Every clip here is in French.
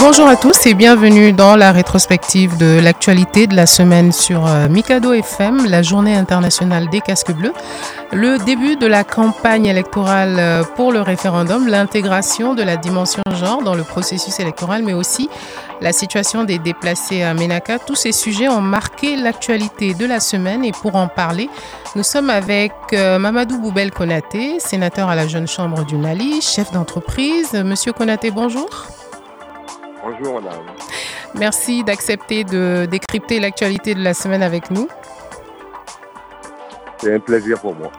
Bonjour à tous et bienvenue dans la rétrospective de l'actualité de la semaine sur euh, Mikado FM, la journée internationale des casques bleus, le début de la campagne électorale euh, pour le référendum, l'intégration de la dimension genre dans le processus électoral, mais aussi la situation des déplacés à Ménaka. Tous ces sujets ont marqué l'actualité de la semaine et pour en parler, nous sommes avec euh, Mamadou Boubel Konaté, sénateur à la Jeune Chambre du Mali, chef d'entreprise. Monsieur Konaté, bonjour. Bonjour madame. Merci d'accepter de décrypter l'actualité de la semaine avec nous. C'est un plaisir pour moi.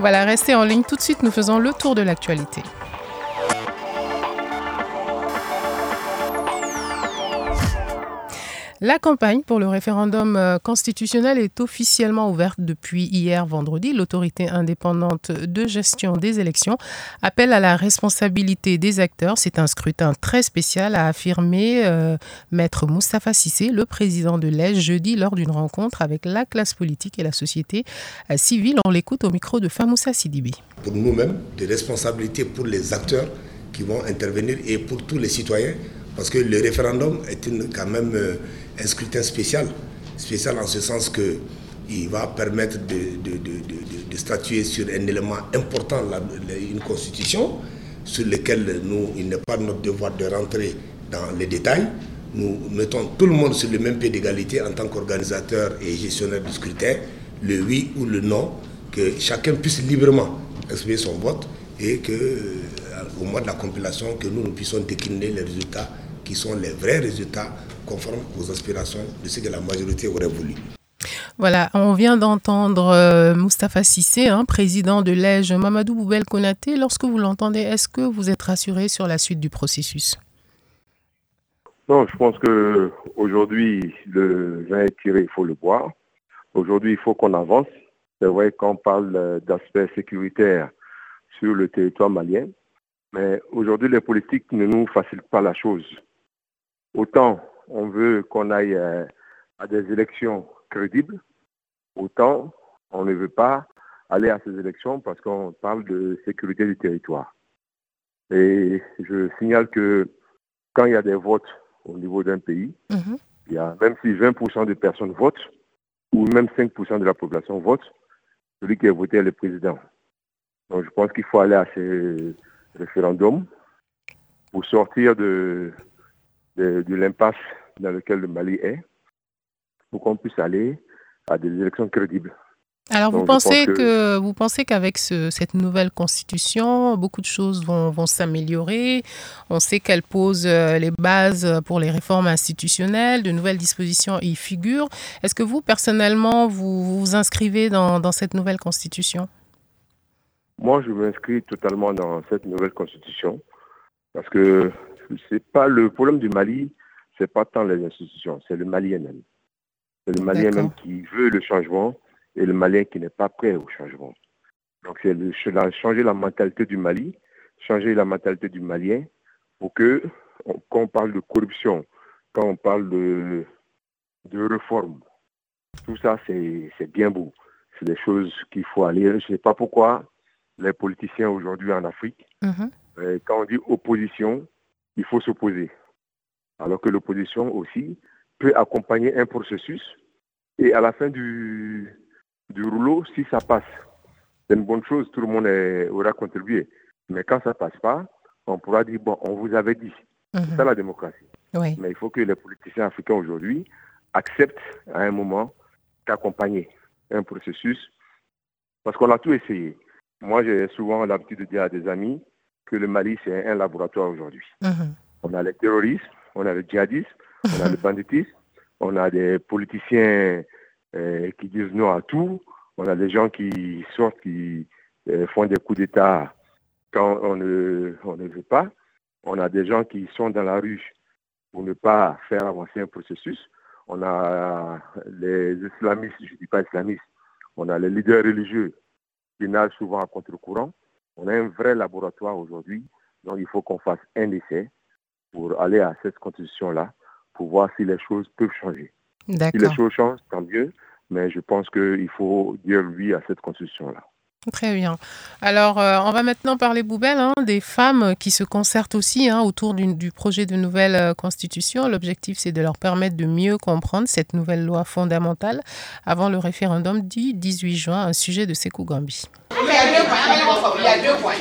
Voilà, restez en ligne tout de suite, nous faisons le tour de l'actualité. La campagne pour le référendum euh, constitutionnel est officiellement ouverte depuis hier vendredi. L'autorité indépendante de gestion des élections appelle à la responsabilité des acteurs. C'est un scrutin très spécial, a affirmé euh, Maître Moustapha Sissé, le président de l'ES, jeudi lors d'une rencontre avec la classe politique et la société euh, civile. On l'écoute au micro de Famoussa Sidibi. pour nous-mêmes, des responsabilités pour les acteurs qui vont intervenir et pour tous les citoyens, parce que le référendum est une- quand même euh, un scrutin spécial, spécial en ce sens que il va permettre de, statuer sur un élément important, la- une constitution, sur lequel nous, il n'est pas notre devoir de rentrer dans les détails. Nous mettons tout le monde sur le même pied d'égalité en tant qu'organisateur et gestionnaire du scrutin, le oui ou le non, que chacun puisse librement exprimer son vote et que euh, au mois de la compilation, que nous, nous puissions décliner les résultats qui sont les vrais résultats conformes aux aspirations de ce que la majorité aurait voulu. Voilà, on vient d'entendre euh, Moustapha Sissé, hein, président de l'EJ, Mamadou Boubel Konaté. Lorsque vous l'entendez, est-ce que vous êtes rassuré sur la suite du processus? Non, je pense que aujourd'hui le vin est tiré, il faut le boire. Aujourd'hui, il faut qu'on avance. C'est vrai qu'on parle euh, d'aspects sécuritaires sur le territoire malien, mais aujourd'hui, les politiques ne nous facilitent pas la chose. Autant on veut qu'on aille euh, à des élections crédibles, autant on ne veut pas aller à ces élections parce qu'on parle de sécurité du territoire. Et je signale que quand il y a des votes au niveau d'un pays, Mhm. il y a, même si 20% de personnes votent, ou même 5% de la population vote, celui qui a voté est le président. Donc je pense qu'il faut aller à ces référendums pour sortir de, de, de l'impasse dans laquelle le Mali est, pour qu'on puisse aller à des élections crédibles. Alors, vous Donc, pensez que- que vous pensez qu'avec ce- cette nouvelle constitution, beaucoup de choses vont, vont s'améliorer? On sait qu'elle pose euh, les bases pour les réformes institutionnelles, de nouvelles dispositions y figurent. Est-ce que vous, personnellement, vous vous inscrivez dans, dans cette nouvelle constitution? Moi, je m'inscris totalement dans cette nouvelle constitution parce que c'est pas le problème du Mali, c'est pas tant les institutions, c'est le Malien même. C'est le Malien D'accord. même qui veut le changement et le Malien qui n'est pas prêt au changement. Donc, c'est changer la mentalité du Mali, changer la mentalité du Malien pour que, on- quand on parle de corruption, quand on parle de, de réforme, tout ça, c'est c'est bien beau. C'est des choses qu'il faut aller. Je ne sais pas pourquoi les politiciens aujourd'hui en Afrique, Mhm. euh, quand on dit opposition, il faut s'opposer. Alors que l'opposition aussi peut accompagner un processus et à la fin du, du rouleau, si ça passe, c'est une bonne chose, tout le monde est- aura contribué. Mais quand ça passe pas, on pourra dire, bon, on vous avait dit. C'est Mhm. ça la démocratie. Oui. Mais il faut que les politiciens africains aujourd'hui acceptent à un moment d'accompagner un processus parce qu'on a tout essayé. Moi, j'ai souvent l'habitude de dire à des amis que le Mali, c'est un laboratoire aujourd'hui. Mhm. On a les terroristes, on a le djihadisme, on a le banditisme, on a des politiciens euh, qui disent non à tout, on a des gens qui sortent, qui euh, font des coups d'État quand on ne, on ne veut pas. On a des gens qui sont dans la rue pour ne pas faire avancer un processus. On a les islamistes, je ne dis pas islamistes, on a les leaders religieux qui nagent souvent à contre-courant. On a un vrai laboratoire aujourd'hui, donc il faut qu'on fasse un essai pour aller à cette constitution-là, pour voir si les choses peuvent changer. Si les choses changent, tant mieux, mais je pense qu'il faut dire oui à cette constitution-là. Très bien. Alors, euh, on va maintenant parler, Boubel, hein, des femmes qui se concertent aussi hein, autour du, du, projet de nouvelle euh, constitution. L'objectif, c'est de leur permettre de mieux comprendre cette nouvelle loi fondamentale avant le référendum du 18 juin, un sujet de Sekou Gambi. Il y a deux points. Il y a deux points.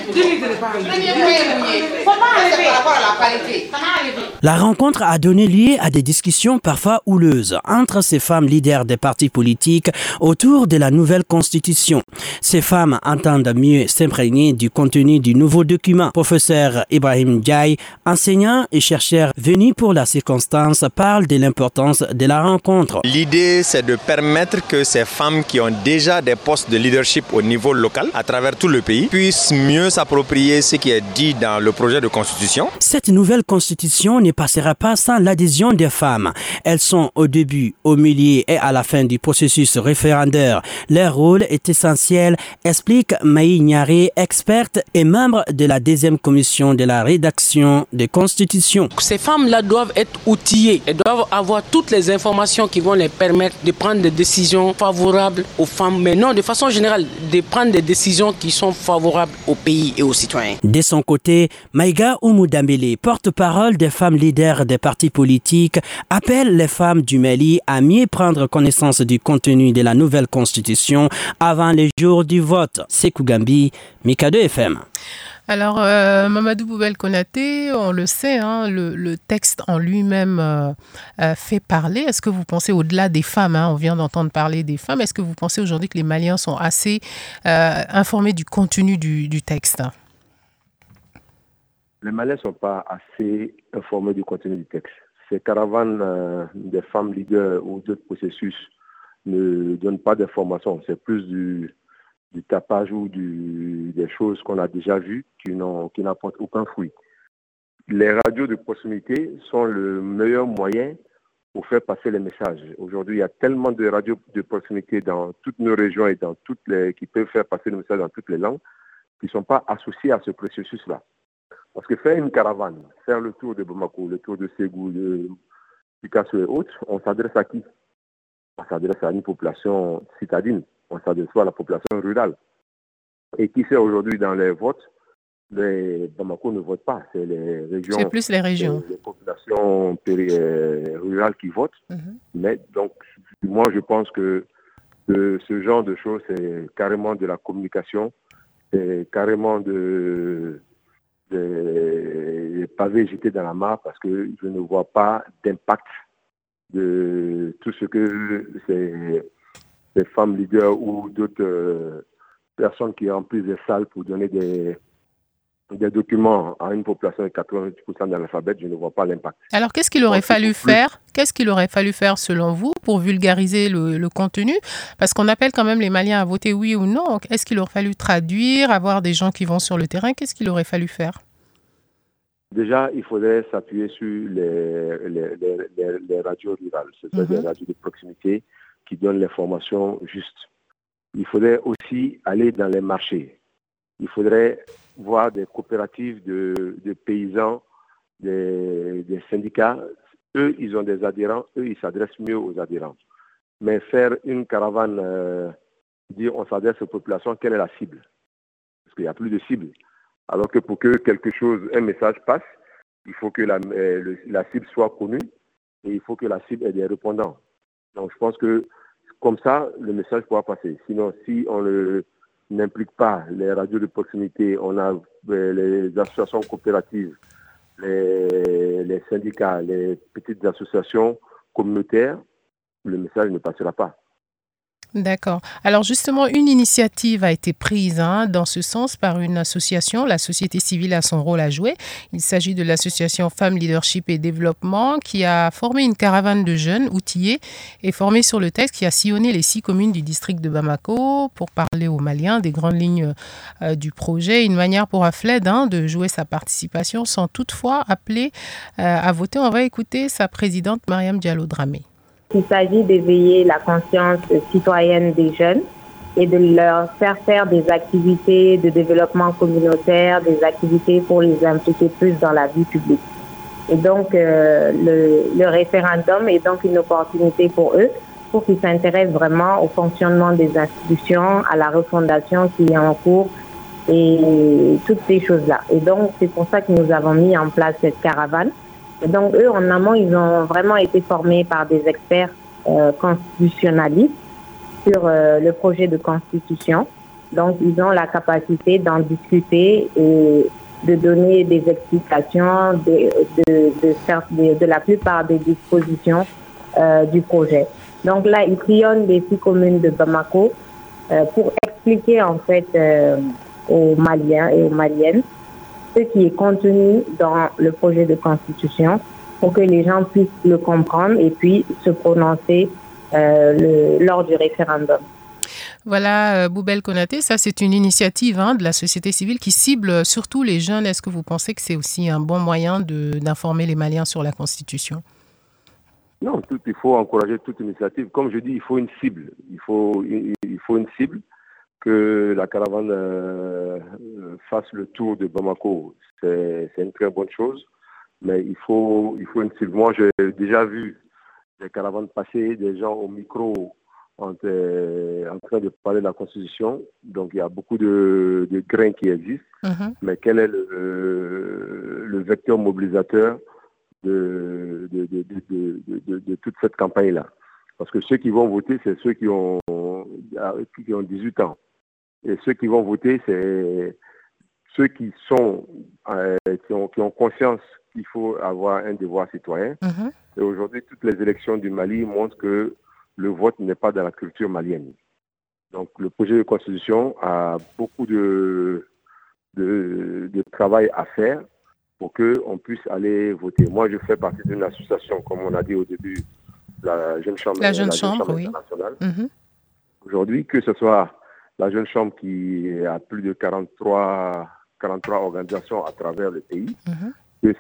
La rencontre a donné lieu à des discussions parfois houleuses entre ces femmes leaders des partis politiques autour de la nouvelle constitution. Ces femmes entendent mieux s'imprégner du contenu du nouveau document. Professeur Ibrahim Diaye, enseignant et chercheur venu pour la circonstance, parle de l'importance de la rencontre. L'idée, c'est de permettre que ces femmes qui ont déjà des postes de leadership au niveau local, à travers tout le pays, puissent mieux s'approprier ce qui est dit dans le projet de constitution. Cette nouvelle constitution ne passera pas sans l'adhésion des femmes. Elles sont au début, au milieu et à la fin du processus référendaire. Leur rôle est essentiel, explique Maï Niaré, experte et membre de la deuxième commission de la rédaction des constitutions. Ces femmes-là doivent être outillées. Elles doivent avoir toutes les informations qui vont les permettre de prendre des décisions favorables aux femmes, mais non, de façon générale, de prendre des décisions qui sont favorables au pays et aux citoyens. De son côté, Maïga Oumoudambele, porte-parole des femmes leaders des partis politiques, appelle les femmes du Mali à mieux prendre connaissance du contenu de la nouvelle constitution avant les jours du vote. Sekou Gambi, Mikado FM. Alors, euh, Mamadou Boubel Konaté, on le sait, hein, le, texte en lui-même euh, euh, fait parler. Est-ce que vous pensez, au-delà des femmes, hein, on vient d'entendre parler des femmes, est-ce que vous pensez aujourd'hui que les Maliens sont assez informés du contenu du, du texte? Les Maliens ne sont pas assez informés du contenu du texte. Ces caravanes des femmes leaders ou d'autres processus ne donnent pas d'informations. C'est plus du du tapage ou des choses qu'on a déjà vues qui n'apportent aucun fruit. Les radios de proximité sont le meilleur moyen pour faire passer les messages. Aujourd'hui, il y a tellement de radios de proximité dans toutes nos régions et dans toutes les, qui peuvent faire passer le message dans toutes les langues qui ne sont pas associés à ce processus-là. Parce que faire une caravane, faire le tour de Bamako, le tour de Ségou, de Picasso et autres, on s'adresse à qui? On s'adresse à une population citadine on s'adresse à la population rurale. Et qui sait aujourd'hui dans les votes, les Bamako ne votent pas, c'est les régions. C'est plus les régions. Les, populations rurales qui votent. Mm -hmm. Mais donc, moi, je pense que, que ce genre de choses, c'est carrément de la communication, c'est carrément de, de pavés jetés dans la mare parce que je ne vois pas d'impact de tout ce que des femmes leaders ou d'autres euh, personnes qui remplissent des salles pour donner des, des documents à une population de 90% d'analphabètes, je ne vois pas l'impact. Alors, qu'est-ce qu'il aurait fallu faire Qu'est-ce qu'il aurait fallu faire selon vous pour vulgariser le, le contenu? Parce qu'on appelle quand même les Maliens à voter oui ou non. Est-ce qu'il aurait fallu traduire, avoir des gens qui vont sur le terrain? Qu'est-ce qu'il aurait fallu faire? Déjà, il faudrait s'appuyer sur les, les, les, les radios rurales, c'est-à-dire mm -hmm. les radios de proximité qui donnent l'information juste. Il faudrait aussi aller dans les marchés. Il faudrait voir des coopératives de, de paysans, des, des, syndicats. Eux, ils ont des adhérents. Eux, ils s'adressent mieux aux adhérents. Mais faire une caravane, euh, dire on s'adresse aux populations, quelle est la cible? Parce qu'il n'y a plus de cible. Alors que pour que quelque chose, un message passe, il faut que la, euh, la cible soit connue et il faut que la cible ait des répondants. Donc je pense que comme ça, le message pourra passer. Sinon, si on n'implique pas les radios de proximité, on a les associations coopératives, les syndicats, les petites associations communautaires, le message ne passera pas. D'accord. Alors justement, une initiative a été prise hein, dans ce sens par une association. La société civile a son rôle à jouer. Il s'agit de l'association Femmes Leadership et Développement qui a formé une caravane de jeunes outillés et formés sur le texte qui a sillonné les six communes du district de Bamako pour parler aux Maliens des grandes lignes euh, du projet. Une manière pour Afled hein, de jouer sa participation sans toutefois appeler euh, à voter. On va écouter sa présidente Mariam Diallo-Dramé. Il s'agit d'éveiller la conscience citoyenne des jeunes et de leur faire faire des activités de développement communautaire, des activités pour les impliquer plus dans la vie publique. Et donc, euh, le, le, référendum est donc une opportunité pour eux pour qu'ils s'intéressent vraiment au fonctionnement des institutions, à la refondation qui est en cours et toutes ces choses-là. Et donc, c'est pour ça que nous avons mis en place cette caravane donc, eux, en amont, ils ont vraiment été formés par des experts euh, constitutionnalistes sur euh, le projet de constitution. Donc, ils ont la capacité d'en discuter et de donner des explications de, de, la plupart des dispositions euh, du projet. Donc là, ils crayonnent des six communes de Bamako pour expliquer en fait aux Maliens et aux Maliennes ce qui est contenu dans le projet de constitution pour que les gens puissent le comprendre et puis se prononcer euh, le, lors du référendum. Voilà, euh, Boubel Konaté, ça c'est une initiative hein, de la société civile qui cible surtout les jeunes. Est-ce que vous pensez que c'est aussi un bon moyen d'informer les Maliens sur la Constitution? Non, tout, il faut encourager toute initiative. Comme je dis, il faut une cible. Il faut, il, il faut une cible que la caravane euh, fasse le tour de Bamako, c'est une très bonne chose. Mais il faut, il faut. Moi, j'ai déjà vu des caravanes passer, des gens au micro en, en, train de parler de la Constitution. Donc, il y a beaucoup de, de grains qui existent. Mm -hmm. Mais quel est le, le vecteur mobilisateur de, de, de, de toute cette campagne-là? Parce que ceux qui vont voter, c'est ceux qui ont, qui ont 18 ans. Et ceux qui vont voter, c'est ceux qui sont euh, qui, ont, qui ont conscience qu'il faut avoir un devoir citoyen. -hmm. Et aujourd'hui, toutes les élections du Mali montrent que le vote n'est pas dans la culture malienne. Donc, le projet de constitution a beaucoup de, de, de travail à faire pour qu'on puisse aller voter. Moi, je fais partie d'une association, comme on a dit au début, la Jeune Chambre, la Jeune, la Chambre, Chambre oui. internationale. -hmm. Aujourd'hui, que ce soit la Jeune Chambre qui a plus de 43, 43 organisations à travers le pays, -hmm. que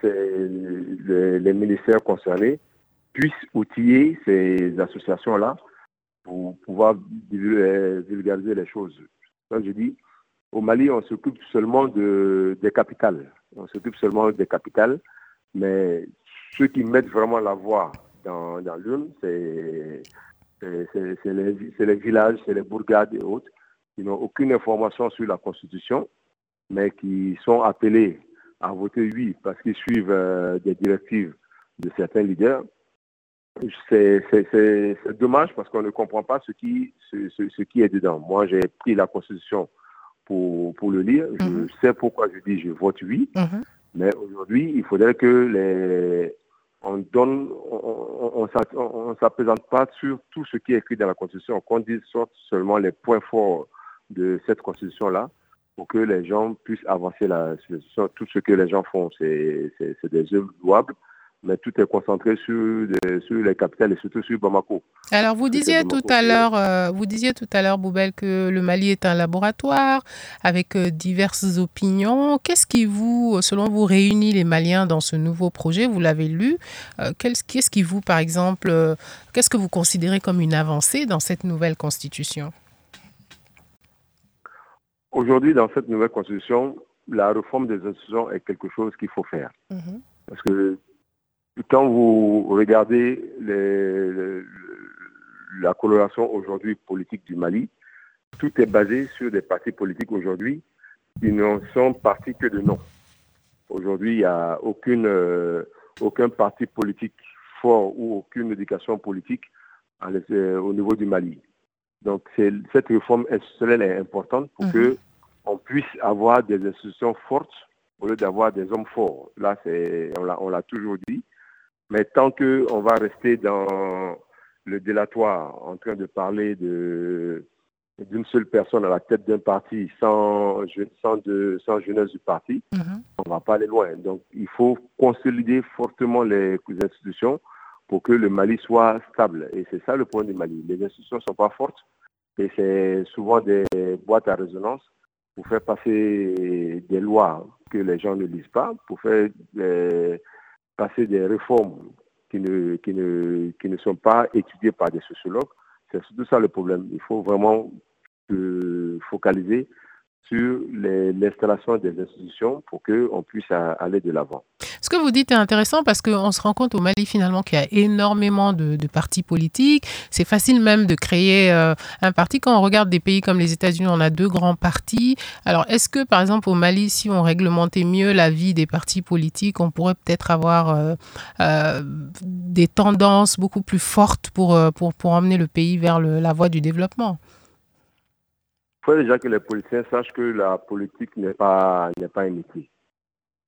les, les, ministères concernés puissent outiller ces associations-là pour pouvoir vulgariser les choses. Donc, je dis, au Mali, on s'occupe seulement de, des capitales. On s'occupe seulement des capitales, mais ceux qui mettent vraiment la voix dans, dans l'urne, c'est les, les villages, c'est les bourgades et autres qui n'ont aucune information sur la Constitution, mais qui sont appelés à voter oui parce qu'ils suivent euh, des directives de certains leaders. C'est dommage parce qu'on ne comprend pas ce qui, ce, ce, ce qui est dedans. Moi, j'ai pris la Constitution pour, pour le lire. Je mm -hmm. sais pourquoi je dis je vote oui. Mm -hmm. Mais aujourd'hui, il faudrait que les, on donne, on, on, on s'appésente pas sur tout ce qui est écrit dans la Constitution, qu'on dise seulement les points forts de cette constitution-là pour que les gens puissent avancer la Tout ce que les gens font, c'est des œuvres louables, mais tout est concentré sur, des, sur les capitales et surtout sur Bamako. Alors vous disiez tout à l'heure, euh, vous disiez tout à l'heure, Boubel, que le Mali est un laboratoire avec euh, diverses opinions. Qu'est-ce qui vous, selon vous, réunit les Maliens dans ce nouveau projet? Vous l'avez lu. Euh, qu'est-ce qui vous, par exemple, qu'est-ce que vous considérez comme une avancée dans cette nouvelle constitution? Aujourd'hui, dans cette nouvelle constitution, la réforme des institutions est quelque chose qu'il faut faire. -hmm. Parce que quand vous regardez les, les, la coloration aujourd'hui politique du Mali, tout est basé sur des partis politiques aujourd'hui qui ne sont partis que de nom. Aujourd'hui, il n'y a aucune, euh, aucun parti politique fort ou aucune éducation politique à au niveau du Mali. Donc, cette réforme institutionnelle est importante pour mmh. que on puisse avoir des institutions fortes au lieu d'avoir des hommes forts. Là, on l'a toujours dit. Mais tant qu'on va rester dans le délatoire en train de parler de d'une seule personne à la tête d'un parti sans, sans, de, sans jeunesse du parti, Mhm. on va pas aller loin. Donc, il faut consolider fortement les institutions pour que le Mali soit stable. Et c'est ça le point du Mali. Les institutions ne sont pas fortes et c'est souvent des boîtes à résonance pour faire passer des lois que les gens ne lisent pas, pour faire euh, passer des réformes qui ne, qui, ne, qui ne sont pas étudiées par des sociologues. C'est surtout ça le problème. Il faut vraiment se focaliser sur l'installation des institutions pour qu'on puisse aller de l'avant. Ce que vous dites est intéressant parce qu'on se rend compte au Mali finalement qu'il y a énormément de, partis politiques. C'est facile même de créer euh, un parti. Quand on regarde des pays comme les États-Unis, on a deux grands partis. Alors est-ce que par exemple au Mali, si on réglementait mieux la vie des partis politiques, on pourrait peut-être avoir euh, euh, des tendances beaucoup plus fortes pour, pour, pour emmener le pays vers la voie du développement? Il faut déjà que les politiciens sachent que la politique n'est pas, n'est pas un métier.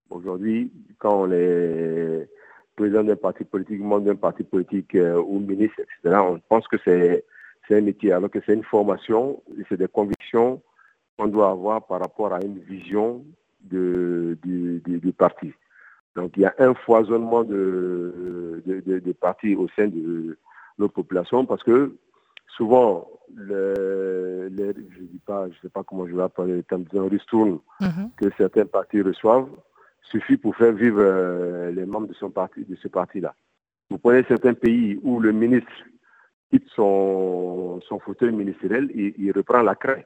Aujourd'hui, quand on est président d'un parti politique, membre d'un parti politique euh, ou ministre, etc., on pense que c'est, c'est un métier, alors que c'est une formation c'est des convictions qu'on doit avoir par rapport à une vision du, du, du parti. Donc, il y a un foisonnement de, de, de- de partis au sein de notre population parce que souvent, le, les- je dis pas, je sais pas comment je vais appeler le terme, disons, ristourne Mhm. que certains partis reçoivent suffit pour faire vivre euh, les membres de son parti, de ce parti-là. Vous prenez certains pays où le ministre quitte son, son fauteuil ministériel, il, il reprend la craie.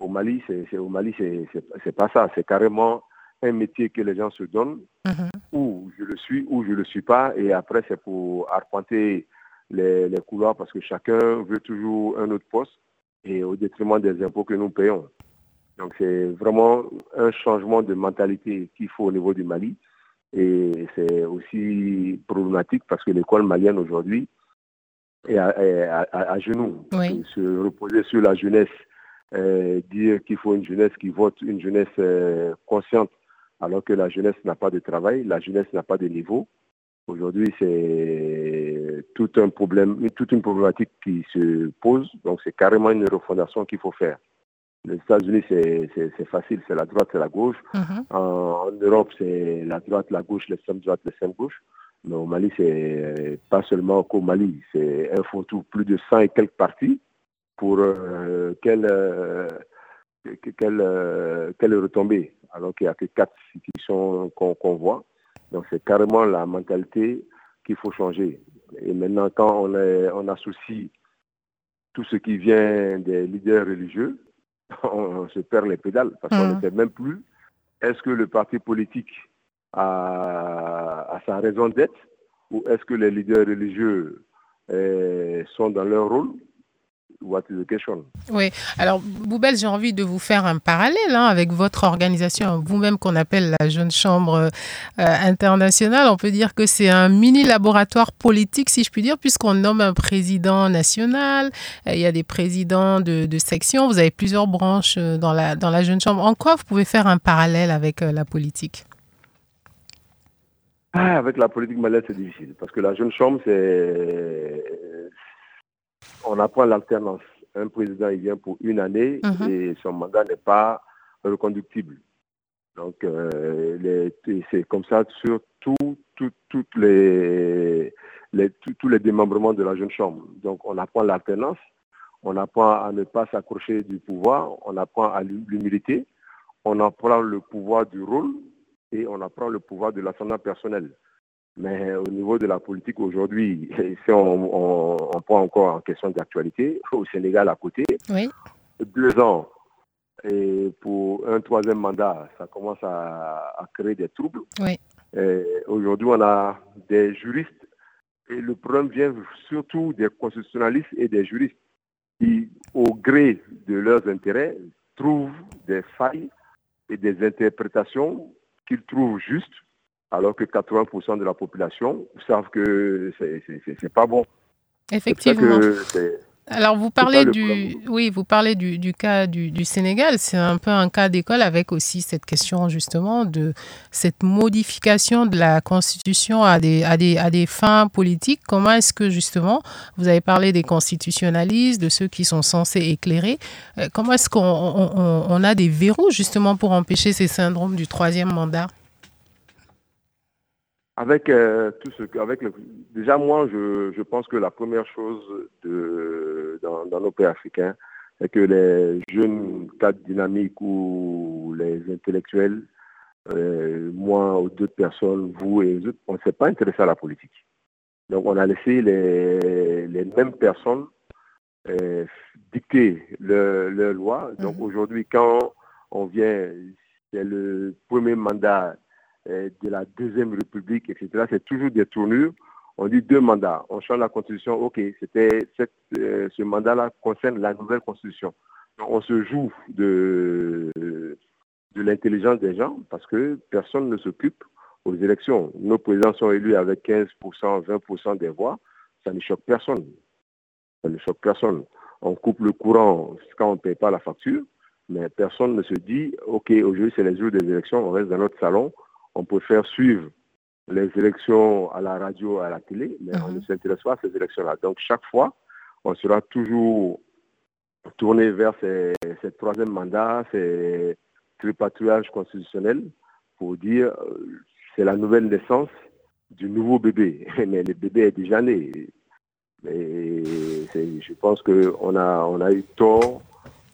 Au Mali, c'est, au Mali, c'est, pas ça. C'est carrément un métier que les gens se donnent, Mhm. ou je le suis, ou je le suis pas, et après c'est pour arpenter les, les couloirs parce que chacun veut toujours un autre poste et au détriment des impôts que nous payons. Donc c'est vraiment un changement de mentalité qu'il faut au niveau du Mali et c'est aussi problématique parce que l'école malienne aujourd'hui est à, est à- à- à genoux. Oui. Se reposer sur la jeunesse, euh, dire qu'il faut une jeunesse qui vote, une jeunesse euh, consciente alors que la jeunesse n'a pas de travail, la jeunesse n'a pas de niveau. Aujourd'hui, c'est tout un problème, toute une problématique qui se pose. Donc, c'est carrément une refondation qu'il faut faire. Les États-Unis, c'est c'est- c'est facile, c'est la droite et la gauche. Mhm. En, en Europe, c'est la droite, la gauche, l'extrême droite, l'extrême gauche. Mais au Mali, c'est pas seulement qu'au Mali, c'est un tout plus de 100 et quelques partis pour euh, quelle, euh, que- quelle, euh, quelle retombée, alors qu'il n'y a que quatre qui sont qu'on qu'on voit. Donc c'est carrément la mentalité qu'il faut changer. Et maintenant, quand on, est, on associe tout ce qui vient des leaders religieux, on, se perd les pédales parce qu'on Mhm. ne sait même plus est-ce que le parti politique a, a sa raison d'être ou est-ce que les leaders religieux euh, sont dans leur rôle? What is the question? Oui, alors Boubel, j'ai envie de vous faire un parallèle hein, avec votre organisation, vous-même qu'on appelle la Jeune Chambre euh, internationale. On peut dire que c'est un mini laboratoire politique, si je puis dire, puisqu'on nomme un président national, euh, il y a des présidents de, de section, vous avez plusieurs branches euh, dans la, dans la Jeune Chambre. En quoi vous pouvez faire un parallèle avec euh, la politique? Ah, Avec la politique malienne, c'est difficile parce que la jeune chambre, c'est. On apprend l'alternance. Un président, il vient pour une année Mhm. et son mandat n'est pas reconductible. Donc, euh, c'est comme ça sur tout, tout- toutes les, les- tout- tous les démembrements de la jeune chambre. Donc, on apprend l'alternance, on apprend à ne pas s'accrocher du pouvoir, on apprend à l'humilité, on apprend le pouvoir du rôle et on apprend le pouvoir de l'ascendant personnel. Mais au niveau de la politique aujourd'hui, si on, on- on prend encore en question d'actualité, au Sénégal à côté, Oui. deux ans et pour un troisième mandat, ça commence à, à créer des troubles. Oui. Aujourd'hui, on a des juristes et le problème vient surtout des constitutionnalistes et des juristes qui, au gré de leurs intérêts, trouvent des failles et des interprétations qu'ils trouvent justes, alors que 80% de la population savent que c'est pas bon. Effectivement. Alors vous parlez du, oui, vous parlez du, du cas du, du Sénégal. C'est un peu un cas d'école avec aussi cette question justement de cette modification de la constitution à des, à des, à des fins politiques. Comment est-ce que justement, vous avez parlé des constitutionnalistes, de ceux qui sont censés éclairer. Euh, comment est-ce qu'on on, on a des verrous justement pour empêcher ces syndromes du troisième mandat? Avec euh, tout ce avec le, déjà moi je, je pense que la première chose de dans, dans nos pays africains c'est que les jeunes cadres dynamiques ou les intellectuels euh, moi ou d'autres personnes vous et les autres on ne s'est pas intéressé à la politique donc on a laissé les, les mêmes personnes euh, dicter leurs leur lois donc mmh. aujourd'hui quand on vient c'est le premier mandat de la Deuxième République, etc. C'est toujours des tournures. On dit deux mandats. On change la Constitution. OK, c'était euh, ce mandat-là concerne la nouvelle Constitution. On se joue de, de l'intelligence des gens parce que personne ne s'occupe aux élections. Nos présidents sont élus avec 15%, 20% des voix. Ça ne choque personne. Ça ne choque personne. On coupe le courant quand on ne paye pas la facture, mais personne ne se dit, OK, aujourd'hui c'est les jours des élections, on reste dans notre salon, on peut faire suivre les élections à la radio, à la télé, mais on ne s'intéresse pas à ces élections-là. Donc, chaque fois, on sera toujours tourné vers ces, ces troisième mandat, ces tripatouillages constitutionnels pour dire euh, c'est la nouvelle naissance du nouveau bébé. Mais le bébé est déjà né. Mais je pense qu'on a, on a eu tort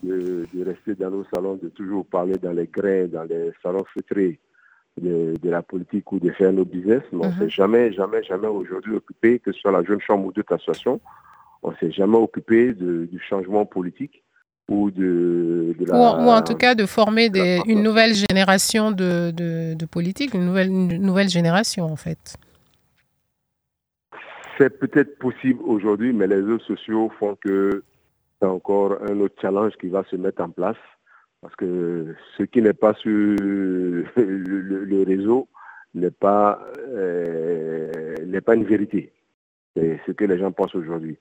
de, de, rester dans nos salons, de toujours parler dans les grains, dans les salons feutrés de, de, la politique ou de faire nos business, mais on ne s'est jamais, jamais, jamais aujourd'hui occupé, que ce soit la jeune chambre ou d'autres associations, on ne s'est jamais occupé de, du changement politique ou de, de la, ou, en, ou, en, tout cas de former des, une nouvelle génération de, de, politique, une nouvelle, une nouvelle génération en fait. C'est peut-être possible aujourd'hui, mais les réseaux sociaux font que c'est encore un autre challenge qui va se mettre en place parce que ce qui n'est pas sur le, réseau n'est pas, euh, pas une vérité. C'est ce que les gens pensent aujourd'hui.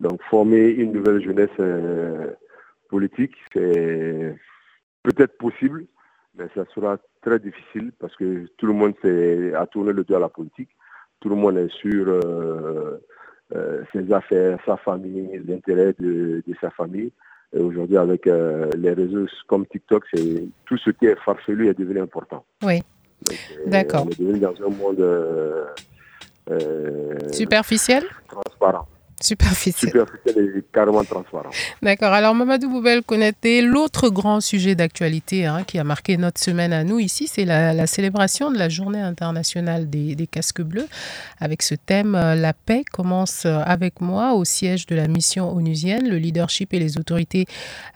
Donc, former une nouvelle jeunesse euh, politique, c'est peut-être possible, mais ça sera très difficile parce que tout le monde a tourné le dos à la politique. Tout le monde est sur euh ses affaires, sa famille, l'intérêt de, de, sa famille. Et aujourd'hui, avec euh, les réseaux comme TikTok, c'est tout ce qui est farfelu est devenu important. Oui. D'accord. On est devenu dans un monde euh, superficiel, transparent. Superficiel. Superficiel et carrément transparent. D'accord. Alors, Mamadou Boubel connaissait l'autre grand sujet d'actualité hein, qui a marqué notre semaine à nous ici, c'est la, la, célébration de la journée internationale des, des, casques bleus. Avec ce thème, la paix commence avec moi au siège de la mission onusienne. Le leadership et les autorités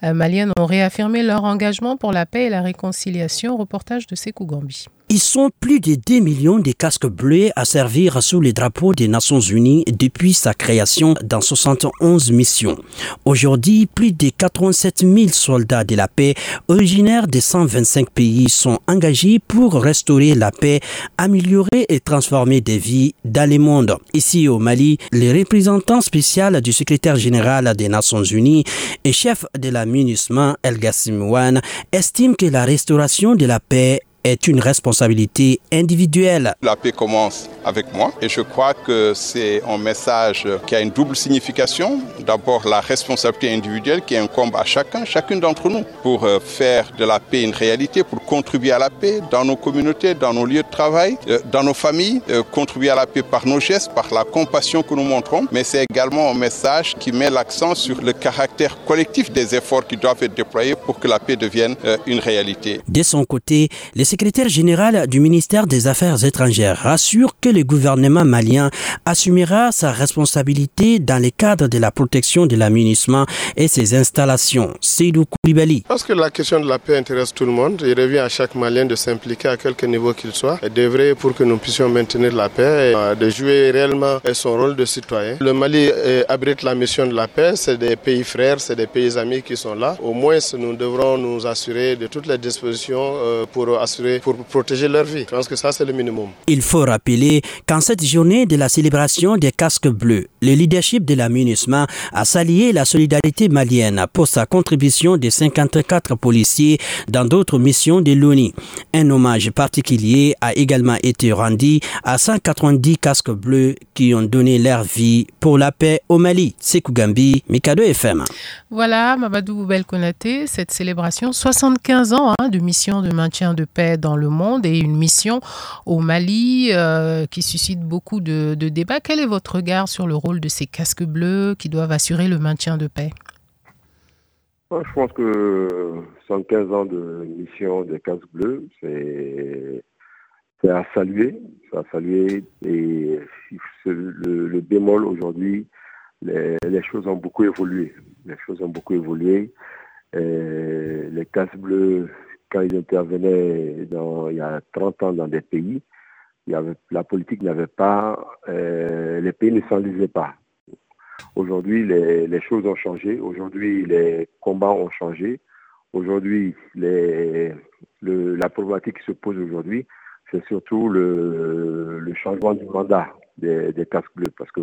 maliennes ont réaffirmé leur engagement pour la paix et la réconciliation. Reportage de Sekou Gambi. Ils sont plus de 2 millions de casques bleus à servir sous les drapeaux des Nations Unies depuis sa création dans 71 missions. Aujourd'hui, plus de 87 000 soldats de la paix originaires de 125 pays sont engagés pour restaurer la paix, améliorer et transformer des vies dans le monde. Ici au Mali, le représentant spécial du secrétaire général des Nations Unies et chef de la MINUSMA, El Gassimouane, estime que la restauration de la paix est une responsabilité individuelle. La paix commence avec moi et je crois que c'est un message qui a une double signification. D'abord la responsabilité individuelle qui incombe à chacun, chacune d'entre nous pour faire de la paix une réalité, pour contribuer à la paix dans nos communautés, dans nos lieux de travail, dans nos familles, contribuer à la paix par nos gestes, par la compassion que nous montrons, mais c'est également un message qui met l'accent sur le caractère collectif des efforts qui doivent être déployés pour que la paix devienne une réalité. De son côté, les secrétaire général du ministère des Affaires étrangères rassure que le gouvernement malien assumera sa responsabilité dans le cadre de la protection de l'amunissement et ses installations. Seydou Koulibaly. Parce que la question de la paix intéresse tout le monde, il revient à chaque Malien de s'impliquer à quelque niveau qu'il soit et d'œuvrer pour que nous puissions maintenir la paix et de jouer réellement son rôle de citoyen. Le Mali abrite la mission de la paix, c'est des pays frères, c'est des pays amis qui sont là. Au moins, nous devrons nous assurer de toutes les dispositions pour assurer assurer pour protéger leur vie. Je pense que ça, c'est le minimum. Il faut rappeler qu'en cette journée de la célébration des casques bleus, le leadership de la MINUSMA a salué la solidarité malienne pour sa contribution de 54 policiers dans d'autres missions de l'ONU. Un hommage particulier a également été rendu à 190 casques bleus qui ont donné leur vie pour la paix au Mali. Sekou Gambi, Mikado FM. Voilà, Mabadou Boubel Konaté, cette célébration, 75 ans hein, de mission de maintien de paix dans le monde et une mission au Mali euh, qui suscite beaucoup de, débats. Quel est votre regard sur le rôle de ces casques bleus qui doivent assurer le maintien de paix? Je pense que 115 ans de mission des casques bleus, c'est à saluer, c'est à saluer. Et le, le bémol aujourd'hui, les, choses ont beaucoup évolué. Les choses ont beaucoup évolué. Et les casques bleus, quand ils intervenaient il y a 30 ans dans des pays, la politique n'avait pas, euh, les pays ne s'enlisaient pas. Aujourd'hui, les, choses ont changé. Aujourd'hui, les combats ont changé. Aujourd'hui, la problématique qui se pose aujourd'hui, c'est surtout le, changement du mandat des, casques bleus parce que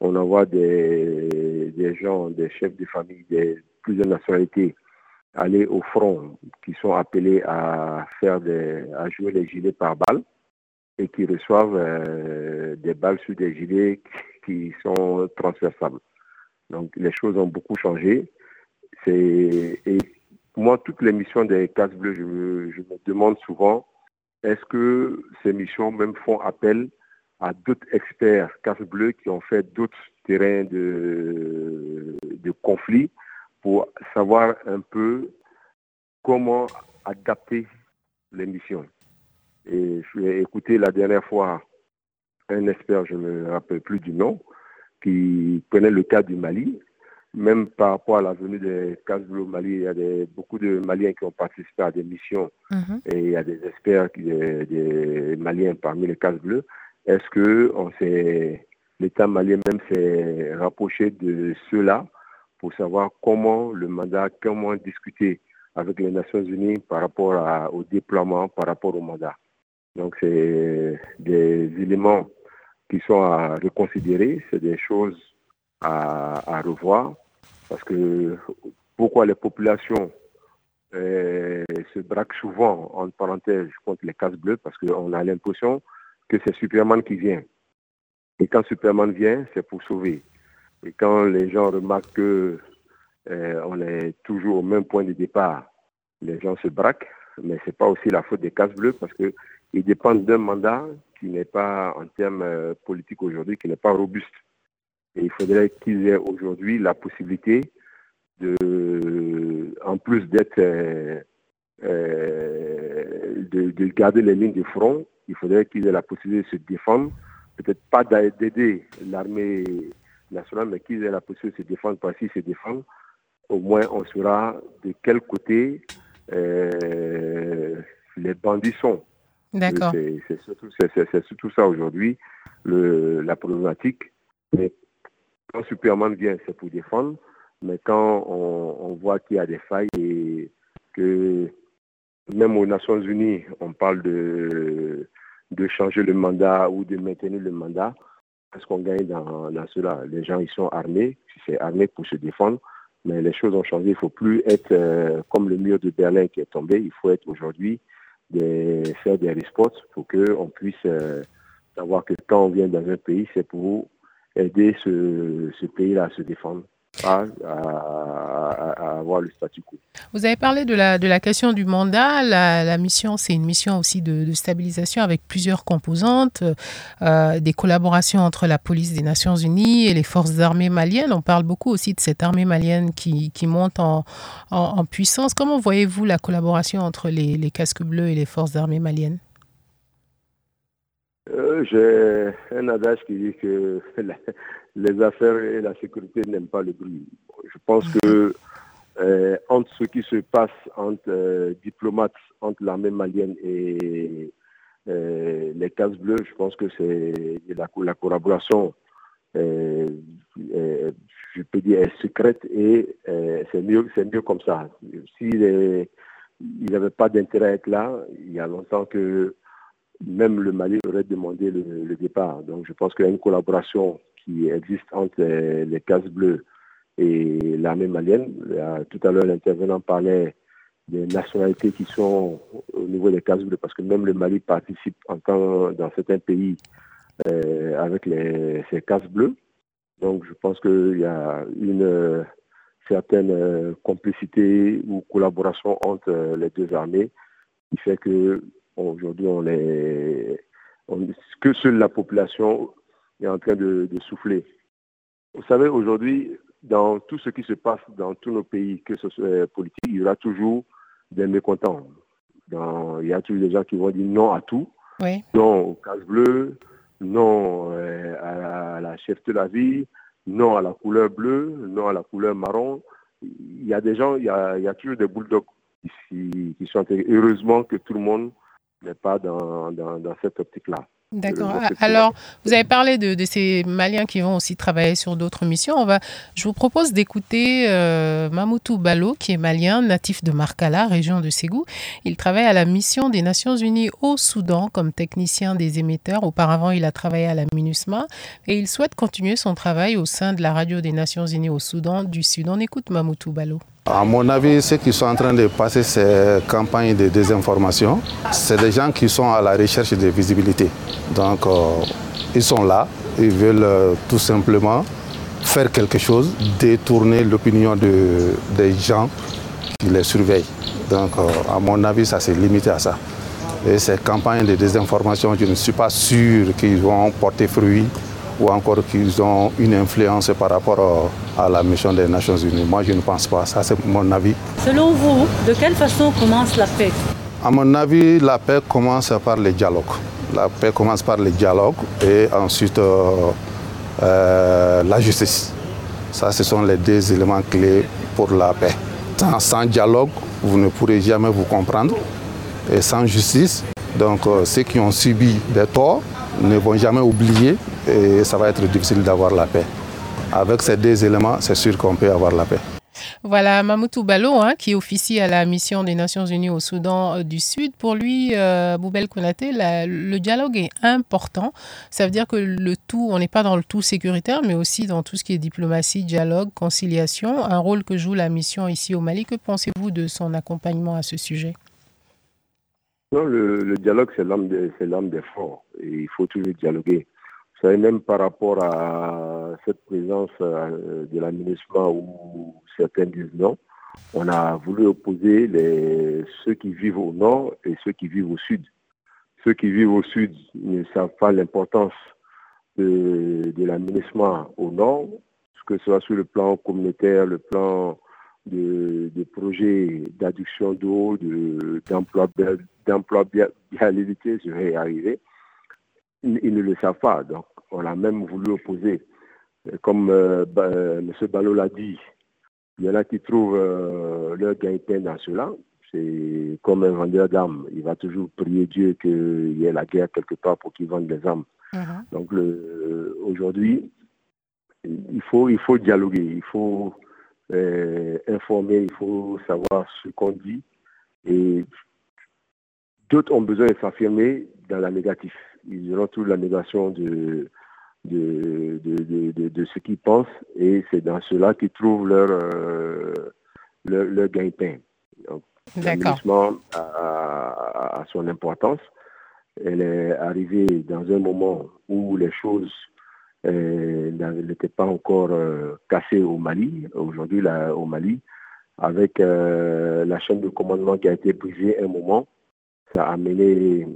on envoie des, des gens, des chefs de famille, des plusieurs nationalités aller au front, qui sont appelés à faire des, à jouer les gilets par balles et qui reçoivent euh, des balles sur des gilets qui sont transversables. Donc les choses ont beaucoup changé. C'est et moi toutes les missions des casques bleus, je me, je me demande souvent est-ce que ces missions même font appel à d'autres experts casse bleus qui ont fait d'autres terrains de, de conflit pour savoir un peu comment adapter les missions. Et je vais écouter la dernière fois un expert, je ne me rappelle plus du nom, qui connaît le cas du Mali. Même par rapport à la venue des casse bleus au Mali, il y a des, beaucoup de Maliens qui ont participé à des missions -hmm. et il y a des experts, qui, des, des Maliens parmi les casse bleus. Est-ce que on l'État malien même s'est rapproché de ceux-là pour savoir comment le mandat, comment discuter avec les Nations Unies par rapport à, au déploiement, par rapport au mandat. Donc c'est des éléments qui sont à reconsidérer, c'est des choses à, revoir, parce que pourquoi les populations euh, se braquent souvent, en parenthèse, contre les cases bleues, parce qu'on a l'impression que c'est Superman qui vient. Et quand Superman vient, c'est pour sauver. Et quand les gens remarquent que euh, est toujours au même point de départ, les gens se braquent, mais c'est pas aussi la faute des cases bleues parce que ils dépendent d'un mandat qui n'est pas en termes euh, politiques aujourd'hui, qui n'est pas robuste. Et il faudrait qu'ils aient aujourd'hui la possibilité de, en plus d'être, euh, de, de garder les lignes de front, il faudrait qu'ils aient la possibilité de se défendre, peut-être pas d'aider l'armée nationale, mais qu'ils aient la possibilité de se défendre, parce qu'ils se défendent, au moins on saura de quel côté euh, les bandits sont. D'accord. C'est surtout, surtout, ça aujourd'hui, la problématique. Mais quand Superman vient, c'est pour défendre, mais quand on, on voit qu'il y a des failles et que même aux Nations Unies, on parle de, de changer le mandat ou de maintenir le mandat. Parce qu'on gagne dans, cela. Les gens, ils sont armés. C'est armé pour se défendre. Mais les choses ont changé. Il ne faut plus être euh, comme le mur de Berlin qui est tombé. Il faut être aujourd'hui des, faire des responses pour qu'on puisse euh, savoir que quand on vient dans un pays, c'est pour aider ce pays-là à se défendre à, avoir le statu quo. Vous avez parlé de la, question du mandat. La, mission, c'est une mission aussi de, stabilisation avec plusieurs composantes, euh, des collaborations entre la police des Nations Unies et les forces armées maliennes. On parle beaucoup aussi de cette armée malienne qui, monte en puissance. Comment voyez-vous la collaboration entre les, les casques bleus et les forces armées maliennes? Euh, J'ai un adage qui dit que les affaires et la sécurité n'aiment pas le bruit. Je pense que euh, entre ce qui se passe entre euh, diplomates, entre l'armée malienne et les cases bleues, je pense que c'est la, la, collaboration, je peux dire, est secrète et c'est mieux, c'est mieux comme ça. Si les, ils n'avaient pas d'intérêt à être là. Il y a longtemps que même le Mali aurait demandé le, départ. Donc je pense qu'il y a une collaboration qui existe entre les, cases bleues et l'armée malienne. Tout à l'heure, l'intervenant parlait des nationalités qui sont au niveau des cases bleues, parce que même le Mali participe en dans certains pays euh, avec les, ces cases bleues. Donc je pense qu'il y a une euh, certaine euh, complicité ou collaboration entre les deux armées qui fait que aujourd'hui on est que seule la population est en train de, de souffler. Vous savez, aujourd'hui, dans tout ce qui se passe dans tous nos pays, que ce soit politique, il y aura toujours des mécontents. Dans, il y a toujours des gens qui vont dire non à tout, non au casse bleu, non euh, à, la, chef de la vie, non à la couleur bleue, non à la couleur marron. Il y a des gens, il y a, il y a toujours des bulldogs qui, qui sont heureusement que tout le monde n'est pas dans, dans, dans cette optique-là. D'accord. Alors, vous avez parlé de, ces Maliens qui vont aussi travailler sur d'autres missions. On va, je vous propose d'écouter euh, Mamoutou Balo, qui est malien, natif de Markala, région de Ségou. Il travaille à la mission des Nations Unies au Soudan comme technicien des émetteurs. Auparavant, il a travaillé à la MINUSMA et il souhaite continuer son travail au sein de la radio des Nations Unies au Soudan du Sud. On écoute Mamoutou Balo. À mon avis, ceux qui sont en train de passer ces campagnes de désinformation, c'est des gens qui sont à la recherche de visibilité. Donc, euh, ils sont là, ils veulent euh, tout simplement faire quelque chose, détourner l'opinion de, des gens qui les surveillent. Donc, euh, à mon avis, ça s'est limité à ça. Et ces campagnes de désinformation, je ne suis pas sûr qu'ils vont porter fruit ou encore qu'ils ont une influence par rapport à la mission des Nations Unies. Moi, je ne pense pas. Ça, c'est mon avis. Selon vous, de quelle façon commence la paix? À mon avis, la paix commence par le dialogue. La paix commence par le dialogue et ensuite euh, euh, la justice. Ça, ce sont les deux éléments clés pour la paix. Sans, dialogue, vous ne pourrez jamais vous comprendre. Et sans justice, donc euh, ceux qui ont subi des torts ne vont jamais oublier et ça va être difficile d'avoir la paix. Avec ces deux éléments, c'est sûr qu'on peut avoir la paix. Voilà, Mamoutou Balo, hein, qui officie à la mission des Nations Unies au Soudan euh, du Sud. Pour lui, euh, Boubel Konaté, le dialogue est important. Ça veut dire que le tout, on n'est pas dans le tout sécuritaire, mais aussi dans tout ce qui est diplomatie, dialogue, conciliation, un rôle que joue la mission ici au Mali. Que pensez-vous de son accompagnement à ce sujet? Non, le, dialogue, c'est l'âme des forts. Et il faut toujours dialoguer. Vous savez, même par rapport à cette présence euh, de l'aménagement où certains disent non, on a voulu opposer ceux qui vivent au nord et ceux qui vivent au sud. Ceux qui vivent au sud ne savent pas l'importance de, de l'aménagement au nord, que ce soit sur le plan communautaire, le plan de, de projets d'adduction d'eau, d'emploi d'employabilité, je vais y arriver, ils, ne le savent pas. Donc, on a même voulu opposer. Comme euh, euh, M. Ballot l'a dit, il y en a qui trouvent euh, leur gain-pain dans cela. C'est comme un vendeur d'armes. Il va toujours prier Dieu qu'il y ait la guerre quelque part pour qu'il vende des armes. Uh-huh. Donc, aujourd'hui, il faut, il faut dialoguer, il faut informer, il faut savoir ce qu'on dit. Et D'autres ont besoin de s'affirmer dans la négative. Ils auront toute la négation de, de, de, de, ce qu'ils pensent et c'est dans cela qu'ils trouvent leur, euh, leur, leur gain-pain. L'investissement a, a, son importance. Elle est arrivée dans un moment où les choses euh, n'étaient pas encore euh, cassées au Mali. Aujourd'hui, au Mali, avec la chaîne de commandement qui a été brisée un moment, ça a amené les,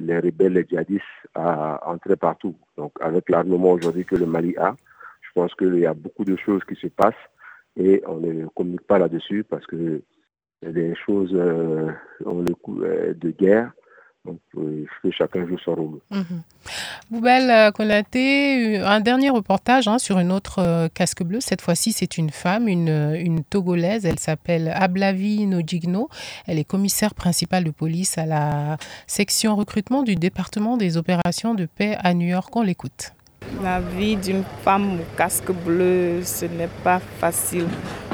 les rebelles, les djihadistes à entrer partout. Donc avec l'armement aujourd'hui que le Mali a, je pense qu'il y a beaucoup de choses qui se passent et on ne communique pas là-dessus parce que des choses euh, euh, de guerre donc, que chacun joue son rôle. Mhm. Boubel euh, Konaté, un dernier reportage hein, sur une autre euh, casque bleue. Cette fois-ci, c'est une femme, une, une, Togolaise. Elle s'appelle Ablavi Nojigno. Elle est commissaire principale de police à la section recrutement du département des opérations de paix à New York. On l'écoute. La vie d'une femme au casque bleu, ce n'est pas facile.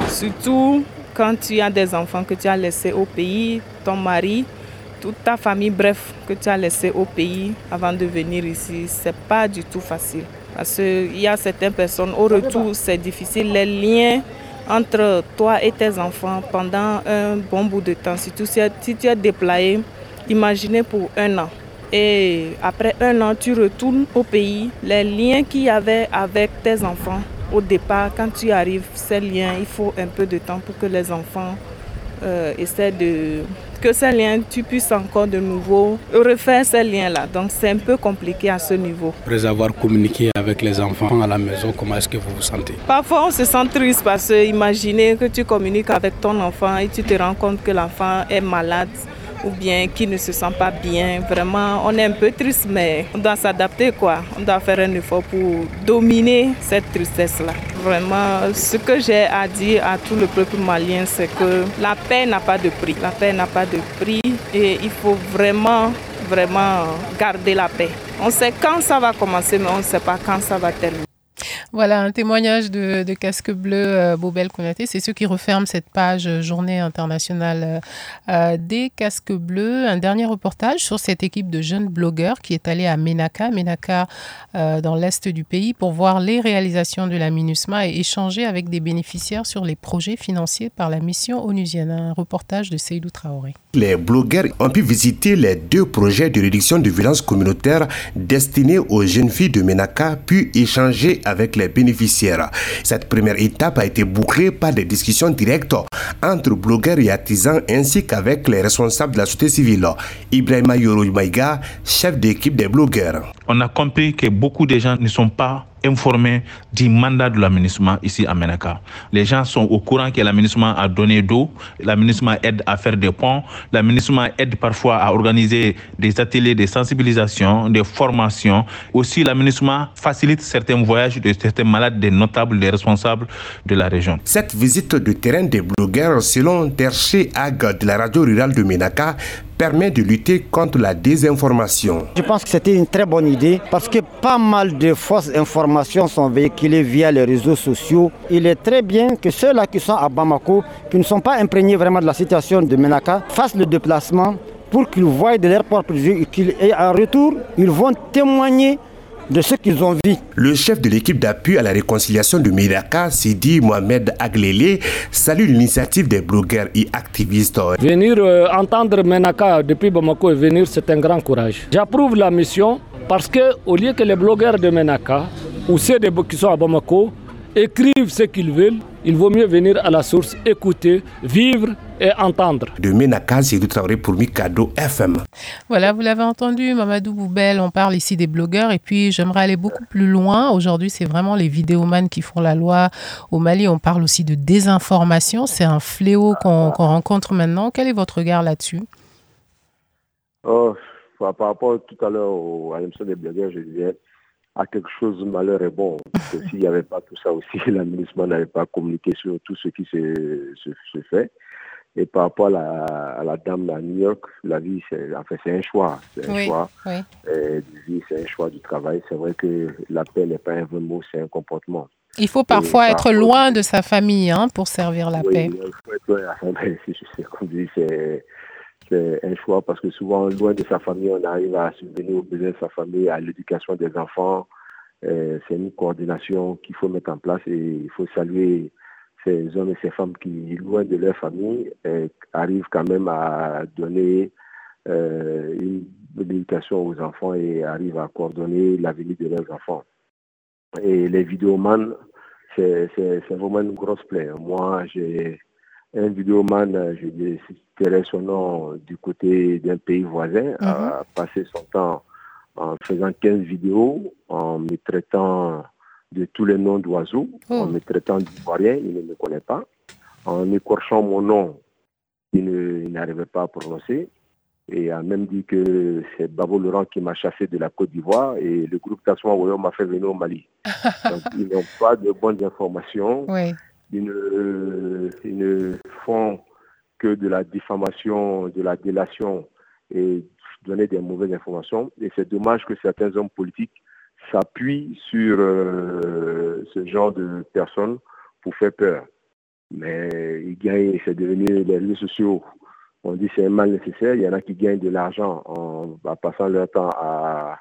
Surtout quand tu as des enfants que tu as laissés au pays, ton mari, toute ta famille, bref, que tu as laissé au pays avant de venir ici, c'est pas du tout facile. Parce qu'il y a certaines personnes, au retour, c'est difficile. Les liens entre toi et tes enfants pendant un bon bout de temps, si tu, si tu es déployé, imaginez pour un an. Et après un an, tu retournes au pays. Les liens qu'il y avait avec tes enfants au départ, quand tu arrives, ces liens, il faut un peu de temps pour que les enfants euh, essaient de... Que ces liens, tu puisses encore de nouveau refaire ces liens-là. Donc c'est un peu compliqué à ce niveau. Après avoir communiqué avec les enfants à la maison, comment est-ce que vous vous sentez? Parfois on se sent triste parce que imaginez que tu communiques avec ton enfant et tu te rends compte que l'enfant est malade ou bien qui ne se sent pas bien. Vraiment, on est un peu triste, mais on doit s'adapter, quoi. On doit faire un effort pour dominer cette tristesse-là. Vraiment, ce que j'ai à dire à tout le peuple malien, c'est que la paix n'a pas de prix. La paix n'a pas de prix et il faut vraiment, vraiment garder la paix. On sait quand ça va commencer, mais on ne sait pas quand ça va terminer. Voilà un témoignage de, Casque Bleu euh, Bobel Konaté. C'est ceux qui referment cette page euh, Journée internationale euh, des casques bleus. Un dernier reportage sur cette équipe de jeunes blogueurs qui est allée à Menaka euh, dans l'est du pays, pour voir les réalisations de la MINUSMA et échanger avec des bénéficiaires sur les projets financiers par la mission onusienne. Un reportage de Seydou Traoré. Les blogueurs ont pu visiter les deux projets de réduction de violences communautaires destinés aux jeunes filles de Menaka, puis échanger avec bénéficiaires. Cette première étape a été bouclée par des discussions directes entre blogueurs et artisans ainsi qu'avec les responsables de la société civile. Ibrahima Yoro chef d'équipe des blogueurs. On a compris que beaucoup de gens ne sont pas informés du mandat de l'aménagement ici à Menaka. Les gens sont au courant que l'aménagement a donné d'eau, l'aménagement aide à faire des ponts, l'aménagement aide parfois à organiser des ateliers de sensibilisation, des formations. Aussi, l'aménagement facilite certains voyages de certains malades, des notables, des responsables de la région. Cette visite de terrain des blogueurs, selon Terché Ag de la radio rurale de Menaka, permet de lutter contre la désinformation. Je pense que c'était une très bonne idée parce que pas mal de fausses informations sont véhiculées via les réseaux sociaux. Il est très bien que ceux-là qui sont à Bamako, qui ne sont pas imprégnés vraiment de la situation de Menaka, fassent le déplacement pour qu'ils voient de leur propre yeux et en retour, ils vont témoigner de ce qu'ils ont vu. Le chef de l'équipe d'appui à la réconciliation de Miraka, Sidi Mohamed Aglele, salue l'initiative des blogueurs et activistes. Venir euh, entendre Menaka depuis Bamako et venir, c'est un grand courage. J'approuve la mission parce que au lieu que les blogueurs de Menaka ou ceux de, qui sont à Bamako écrivent ce qu'ils veulent, il vaut mieux venir à la source, écouter, vivre et entendre. De Traoré pour Mikado FM. Voilà, vous l'avez entendu, Mamadou Boubel, on parle ici des blogueurs et puis j'aimerais aller beaucoup plus loin. Aujourd'hui, c'est vraiment les vidéomans qui font la loi. Au Mali, on parle aussi de désinformation. C'est un fléau qu'on qu rencontre maintenant. Quel est votre regard là-dessus? Oh, Par rapport tout à l'heure à l'émission des blogueurs, je disais à quelque chose, malheur est bon. Parce que s'il n'y avait pas tout ça aussi, l'administration n'avait pas communiqué sur tout ce qui se, se, se fait. Et par rapport à la, à la dame à New York, la vie, c'est en fait, un choix. C'est un Oui, choix oui. vie, c'est un choix du travail. C'est vrai que la paix n'est pas un vrai mot, c'est un comportement. Il faut parfois Et être loin de sa famille hein, pour servir la Oui, paix. il faut être loin. C'est c'est un choix parce que souvent, loin de sa famille, on arrive à subvenir aux besoins de sa famille, à l'éducation des enfants. Euh, c'est une coordination qu'il faut mettre en place et il faut saluer ces hommes et ces femmes qui, loin de leur famille, euh, arrivent quand même à donner euh, une éducation aux enfants et arrivent à coordonner l'avenir de leurs enfants. Et les vidéomans, c'est vraiment une grosse plaie. Moi, j'ai un vidéoman, euh, je dirais son nom, du côté d'un pays voisin, a passé son temps en faisant 15 vidéos, en me traitant de tous les noms d'oiseaux, en me traitant d'ivoirien, il ne me connaît pas, en écorchant mon nom, il n'arrivait pas à prononcer, et a même dit que c'est Babo Laurent qui m'a chassé de la Côte d'Ivoire et le groupe Tassouan Woyo m'a fait venir au Mali. Donc, ils n'ont pas de bonnes informations. Oui. Ils ne, font que de la diffamation, de la délation et donner des mauvaises informations. Et c'est dommage que certains hommes politiques s'appuient sur euh, ce genre de personnes pour faire peur. Mais ils gagnent, c'est devenu les réseaux sociaux. On dit c'est un mal nécessaire. Il y en a qui gagnent de l'argent en passant leur temps à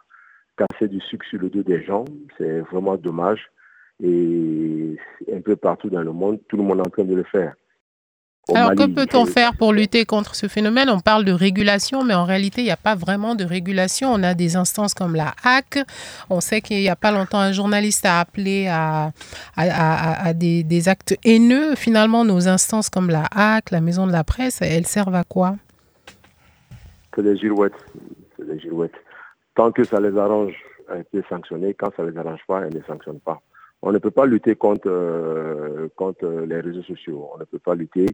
casser du sucre sur le dos des gens. C'est vraiment dommage. Et un peu partout dans le monde, tout le monde est en train de le faire. Alors, que peut-on faire pour lutter contre ce phénomène? On parle de régulation, mais en réalité, il n'y a pas vraiment de régulation. On a des instances comme la HAC. On sait qu'il n'y a pas longtemps, un journaliste a appelé à, à, des, actes haineux. Finalement, nos instances comme la HAC, la Maison de la Presse, elles servent à quoi? C'est des girouettes. C'est des girouettes. Tant que ça les arrange, elles peuvent sanctionner. Quand ça ne les arrange pas, elles ne sanctionnent pas. On ne peut pas lutter contre, euh, contre les réseaux sociaux. On ne peut pas lutter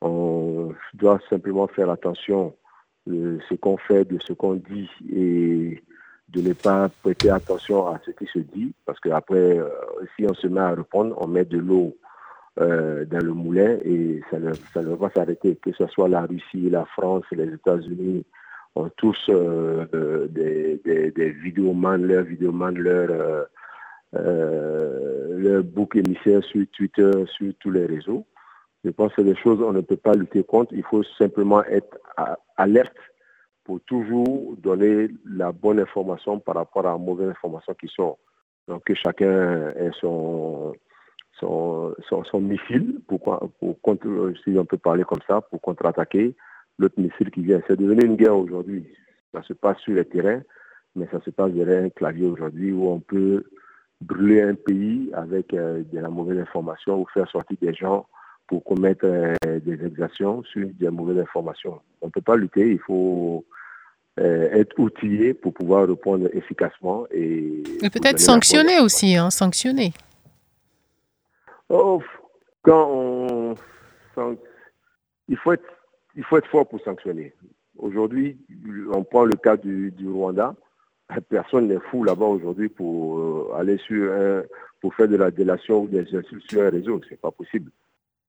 on doit simplement faire attention de ce qu'on fait, de ce qu'on dit et de ne pas prêter attention à ce qui se dit parce qu'après, euh, si on se met à répondre, on met de l'eau euh, dans le moulin et ça ne, va pas s'arrêter. Que ce soit la Russie, la France, les États-Unis, ont tous euh, des, des, des vidéomans, leurs vidéomans, leurs leur bouc émissaire sur Twitter, sur tous les réseaux. Je pense que des choses on ne peut pas lutter contre. Il faut simplement être alerte pour toujours donner la bonne information par rapport à la mauvaise information qui sont. Donc que chacun ait son, missile, pour, pour si on peut parler comme ça, pour contre-attaquer l'autre missile qui vient. C'est devenu une guerre aujourd'hui. Ça se passe sur les terrains, mais ça se passe derrière un clavier aujourd'hui où on peut brûler un pays avec euh, de la mauvaise information ou faire sortir des gens pour commettre euh, des exactions sur des mauvaises informations. On ne peut pas lutter, il faut euh, être outillé pour pouvoir répondre efficacement. Et, peut-être sanctionner aussi, hein, sanctionner. Oh, quand on, il, faut être, il faut être fort pour sanctionner. Aujourd'hui, on prend le cas du, Rwanda. Personne n'est fou là-bas aujourd'hui pour euh, aller sur un, pour faire de la délation ou des insultes sur un réseau. C'est pas possible.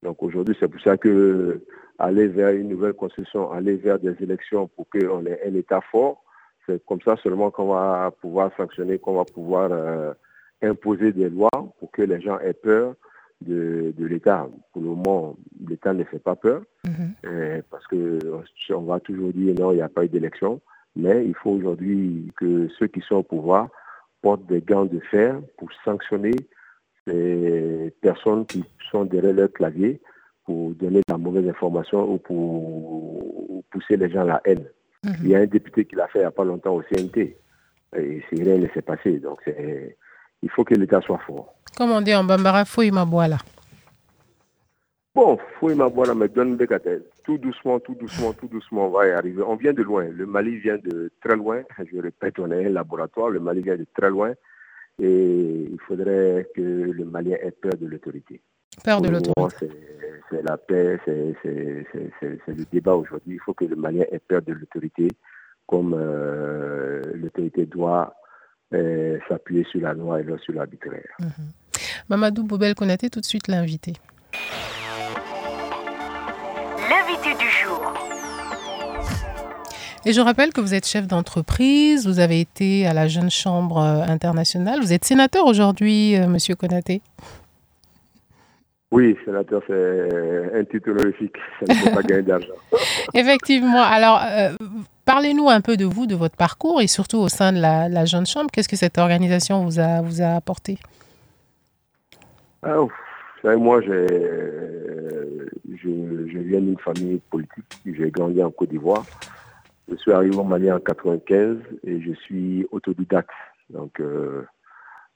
Donc aujourd'hui, c'est pour ça que aller vers une nouvelle constitution, aller vers des élections pour qu'on ait un État fort, c'est comme ça seulement qu'on va pouvoir sanctionner, qu'on va pouvoir euh, imposer des lois pour que les gens aient peur de, de l'État. Pour le moment, l'État ne fait pas peur mm-hmm. euh, parce que on va toujours dire non, il n'y a pas eu d'élection. Mais il faut aujourd'hui que ceux qui sont au pouvoir portent des gants de fer pour sanctionner les personnes qui sont derrière leur clavier pour donner la mauvaise information ou pour pousser les gens à la haine. Mhm. Il y a un député qui l'a fait il n'y a pas longtemps au CNT et rien ne s'est passé. Donc il faut que l'État soit fort. Comme on dit en Bambara, fouille ma boîte là. Bon, fouille ma boîte là, mais donne des Tout doucement, tout doucement, tout doucement, on va y arriver. On vient de loin. Le Mali vient de très loin. Je répète, on est un laboratoire. Le Mali vient de très loin et il faudrait que le Malien ait peur de l'autorité. Peur de l'autorité. C'est la paix, c'est le débat aujourd'hui. Il faut que le Malien ait peur de l'autorité, comme euh, l'autorité doit euh, s'appuyer sur la loi et non sur l'arbitraire. Mm-hmm. Mamadou Boubel Konaté, tout de suite. L'invité Et je rappelle que vous êtes chef d'entreprise, vous avez été à la Jeune Chambre euh, internationale, vous êtes sénateur aujourd'hui, euh, Monsieur Konaté. Oui, sénateur, c'est un titre honorifique, ça ne peut pas gagner d'argent. Effectivement. Alors, euh, parlez-nous un peu de vous, de votre parcours et surtout au sein de la, Jeune Chambre. Qu'est-ce que cette organisation vous a, vous a apporté? Ah, Moi, je, je viens d'une famille politique. J'ai grandi en Côte d'Ivoire. Je suis arrivé au Mali en 95 et je suis autodidacte. Donc, euh,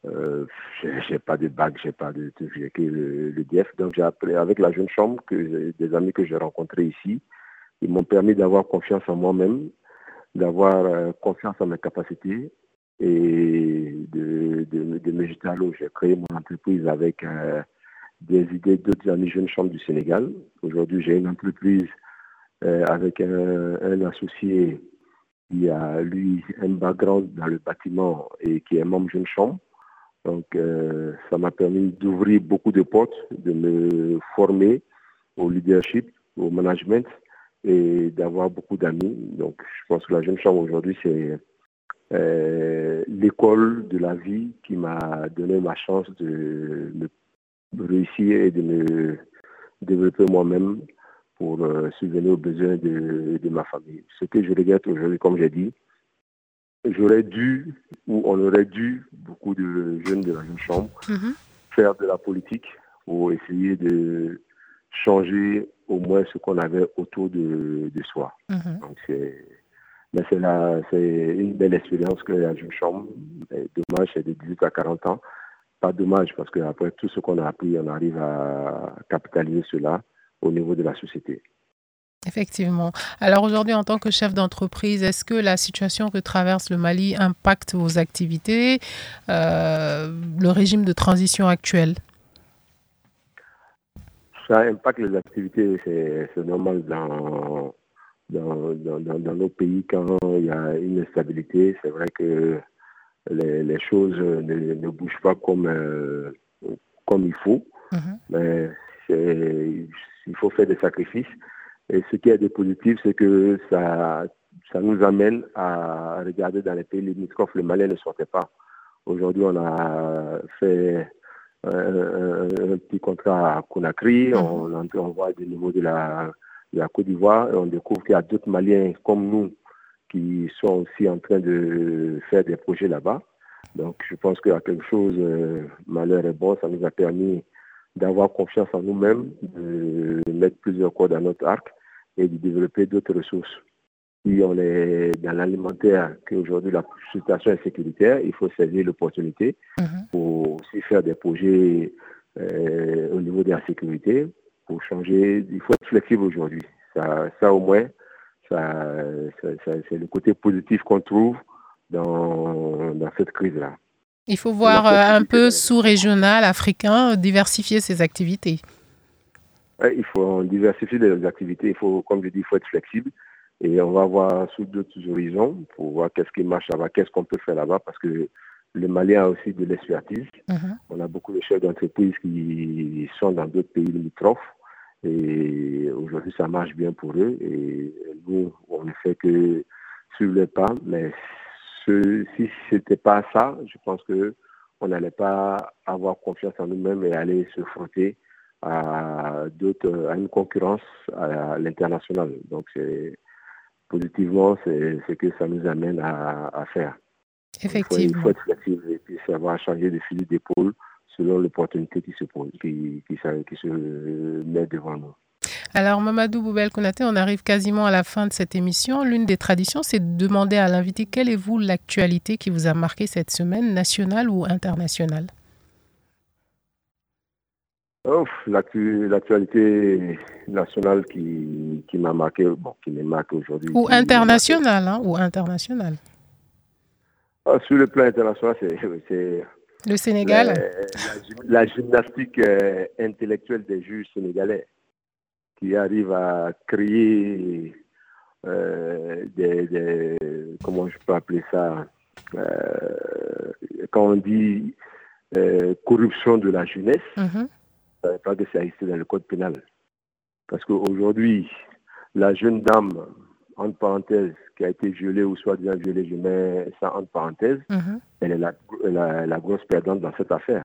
euh, j'ai pas de bac, j'ai pas de, j'ai que le, le, DF. Donc, j'ai appris avec la jeune chambre que des amis que j'ai rencontrés ici. Ils m'ont permis d'avoir confiance en moi-même, d'avoir euh, confiance en mes capacités et de, me jeter à l'eau. J'ai créé mon entreprise avec euh, des idées d'autres amis jeunes chambres du Sénégal. Aujourd'hui, j'ai une entreprise avec un, associé qui a, lui, un background dans le bâtiment et qui est membre jeune chambre. Donc, euh, ça m'a permis d'ouvrir beaucoup de portes, de me former au leadership, au management et d'avoir beaucoup d'amis. Donc, je pense que la jeune chambre aujourd'hui, c'est euh, l'école de la vie qui m'a donné ma chance de me réussir et de me développer moi-même pour euh, subvenir aux besoins de, de, ma famille. Ce que je regrette aujourd'hui, comme j'ai dit, j'aurais dû, ou on aurait dû, beaucoup de jeunes de la jeune chambre, Mhm. faire de la politique pour essayer de changer au moins ce qu'on avait autour de, de soi. Mhm. Donc c'est, mais c'est une belle expérience que la jeune chambre. Dommage, c'est de 18 à 40 ans. Pas dommage parce qu'après tout ce qu'on a appris, on arrive à capitaliser cela au niveau de la société. Effectivement. Alors aujourd'hui, en tant que chef d'entreprise, est-ce que la situation que traverse le Mali impacte vos activités, euh, le régime de transition actuel? Ça impacte les activités, c'est normal dans, dans, dans, dans- dans nos pays quand il y a une instabilité. C'est vrai que les, les choses ne, ne bougent pas comme, euh, comme il faut, mais c'est- il faut faire des sacrifices. Et ce qui est de positif, c'est que ça, ça nous amène à regarder dans les pays limitrophes. Le Mali ne sortait pas. Aujourd'hui, on a fait un, un- un petit contrat à Conakry. On, on, on voit du niveau de la, de la Côte d'Ivoire et on découvre qu'il y a d'autres Maliens comme nous qui sont aussi en train de faire des projets là-bas. Donc, je pense qu'il y a quelque chose, euh, malheur est bon, ça nous a permis d'avoir confiance en nous-mêmes, de mettre plusieurs cordes à notre arc et de développer d'autres ressources. Si on est dans l'alimentaire, qu'aujourd'hui la situation est sécuritaire, il faut saisir l'opportunité pour aussi faire des projets euh, au niveau de la sécurité, pour changer. Il faut être flexible aujourd'hui. Ça, ça au moins, ça, ça- ça- c'est le côté positif qu'on trouve dans, dans cette crise-là. Il faut voir euh, un peu sous-régional, africain, diversifier ses activités. Ouais, il faut diversifier les activités. Il faut, comme je dis, il faut être flexible. Et on va voir sous d'autres horizons pour voir qu'est-ce qui marche là-bas, qu'est-ce qu'on peut faire là-bas, parce que le Mali a aussi de l'expertise. On a beaucoup de chefs d'entreprise qui sont dans d'autres pays limitrophes. Et aujourd'hui, ça marche bien pour eux. Et nous, on ne fait que suivre les pas. Mais ce, si ce n'était pas ça, je pense que on n'allait pas avoir confiance en nous-mêmes et aller se frotter à d'autres, à une concurrence à l'international. Donc, c'est positivement, c'est ce que ça nous amène à, faire. Faut, il Effectivement. faut être flexible et puis savoir changer de fusil d'épaule selon l'opportunité qui se pose, qui, qui se met devant nous. Alors, Mamadou Boubel Konaté, on arrive quasiment à la fin de cette émission. L'une des traditions, c'est de demander à l'invité quelle est vous l'actualité qui vous a marqué cette semaine, nationale ou internationale? L'actualité nationale qui, qui m'a marqué, bon, qui me marque aujourd'hui. Ou internationale, hein, ou internationale. Ah, sur le plan international, c'est Le Sénégal la, la gym- la gymnastique euh, intellectuelle des juges sénégalais qui arrivent à créer euh, des, des- comment je peux appeler ça euh, quand on dit euh, corruption de la jeunesse, ça ne veut pas que c'est ici dans le code pénal. Parce qu'aujourd'hui, la jeune dame, entre parenthèses, qui a été violée ou soi-disant violée, je mets ça entre parenthèses, Mhm. elle est la, la, la grosse perdante dans cette affaire.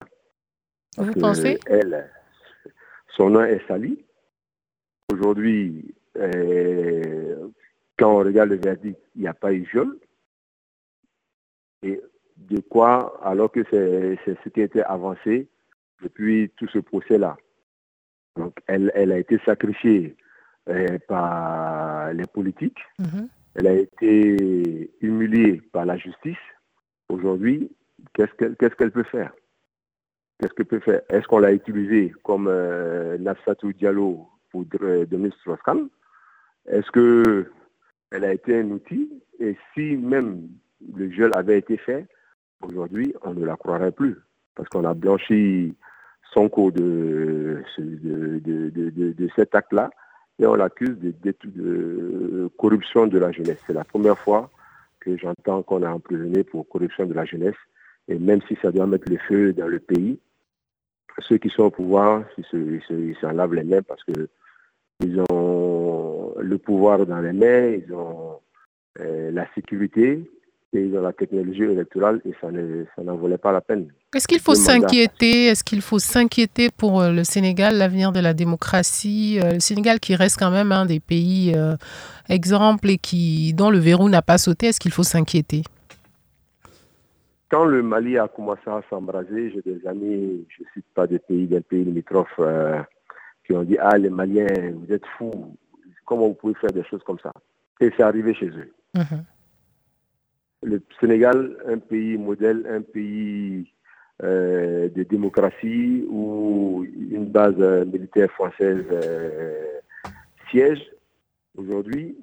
Parce Vous que pensez? Elle, son nom est sali. Aujourd'hui, euh, quand on regarde le verdict, il n'y a pas eu viol. Et de quoi, alors que c'est ce qui a été avancé depuis tout ce procès-là. Donc, elle, elle a été sacrifiée euh, par les politiques. Mhm. Elle a été humiliée par la justice. Aujourd'hui, qu'est-ce qu'elle qu'est-ce qu'elle peut faire? Qu'est-ce qu'elle peut faire? Est-ce qu'on l'a utilisée comme euh, Nafsatou Diallo pour Denis Strauss-Kahn Est-ce que elle a été un outil? Et si même le viol avait été fait, aujourd'hui, on ne la croirait plus. Parce qu'on a blanchi de, ce- de, de, cet acte-là et on l'accuse de, corruption de la jeunesse. C'est la première fois que j'entends qu'on a emprisonné pour corruption de la jeunesse. Et même si ça doit mettre le feu dans le pays, ceux qui sont au pouvoir, ils se- ils se- s'en lavent les mains parce que ils ont le pouvoir dans les mains, ils ont euh, la sécurité et dans la technologie électorale et ça n'en valait pas la peine. Est-ce qu'il faut s'inquiéter Est-ce qu'il faut s'inquiéter pour euh, le Sénégal, l'avenir de la démocratie euh, Le Sénégal qui reste quand même un des pays euh, exemples et qui, dont le verrou n'a pas sauté, est-ce qu'il faut s'inquiéter? Quand le Mali a commencé à s'embraser, j'ai des amis, je ne cite pas des pays, des pays limitrophes, ont dit Ah, les Maliens, vous êtes fous, comment vous pouvez faire des choses comme ça? Et c'est arrivé chez eux. Mhm le Sénégal, un pays modèle, un pays euh, de démocratie où une base militaire française euh, siège. Aujourd'hui,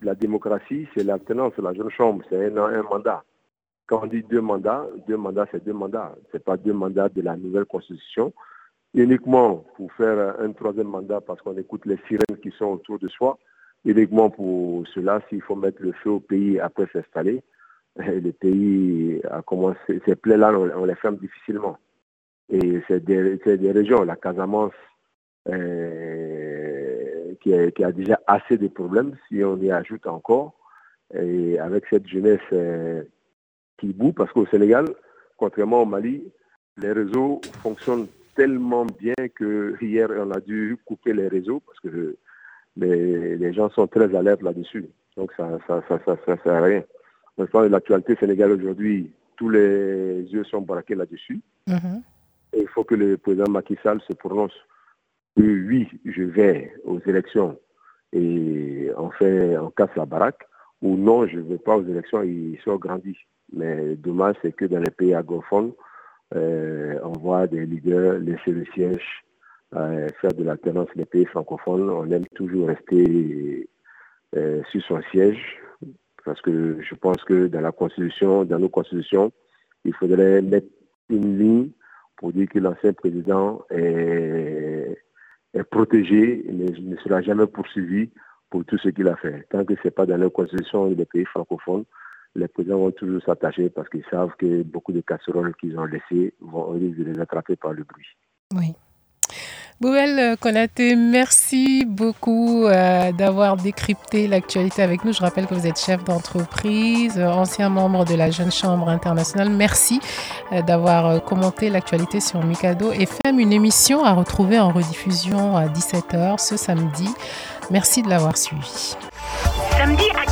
la démocratie, c'est l'alternance, la jeune chambre, c'est un, un, mandat. Quand on dit deux mandats, deux mandats, c'est deux mandats. Ce n'est pas deux mandats de la nouvelle constitution. Uniquement pour faire un troisième mandat parce qu'on écoute les sirènes qui sont autour de soi. Uniquement pour cela, s'il faut mettre le feu au pays après s'installer, le pays a commencé, ces plaies-là, on, les ferme difficilement. Et c'est des, régions, la Casamance, euh, qui, a, qui, a, déjà assez de problèmes, si on y ajoute encore, et avec cette jeunesse euh, qui boue, parce qu'au Sénégal, contrairement au Mali, les réseaux fonctionnent tellement bien que hier on a dû couper les réseaux parce que les, les gens sont très alertes là-dessus. Donc ça ça, ça, ça, ça sert à rien de l'actualité sénégalaise aujourd'hui, tous les yeux sont braqués là-dessus. Mhm. il faut que le président Macky Sall se prononce. Oui, je vais aux élections et on fait, on casse la baraque, ou non, je ne vais pas aux élections, ils sont grandis. Mais dommage, c'est que dans les pays agrophone, euh, on voit des leaders laisser le siège, euh, faire de l'alternance les pays francophones. On aime toujours rester euh, sur son siège parce que je pense que dans la Constitution, dans nos constitutions, il faudrait mettre une ligne pour dire que l'ancien président est, protégé et ne, sera jamais poursuivi pour tout ce qu'il a fait. Tant que ce n'est pas dans nos constitutions des pays francophones, les présidents vont toujours s'attacher parce qu'ils savent que beaucoup de casseroles qu'ils ont laissées vont risque de les attraper par le bruit. Oui. Boubel Konaté, merci beaucoup euh, d'avoir décrypté l'actualité avec nous. Je rappelle que vous êtes chef d'entreprise, euh, ancien membre de la Jeune Chambre internationale. Merci euh, d'avoir commenté l'actualité sur Mikado FM, une émission à retrouver en rediffusion à 17h ce samedi. Merci de l'avoir suivi. Samedi Actu,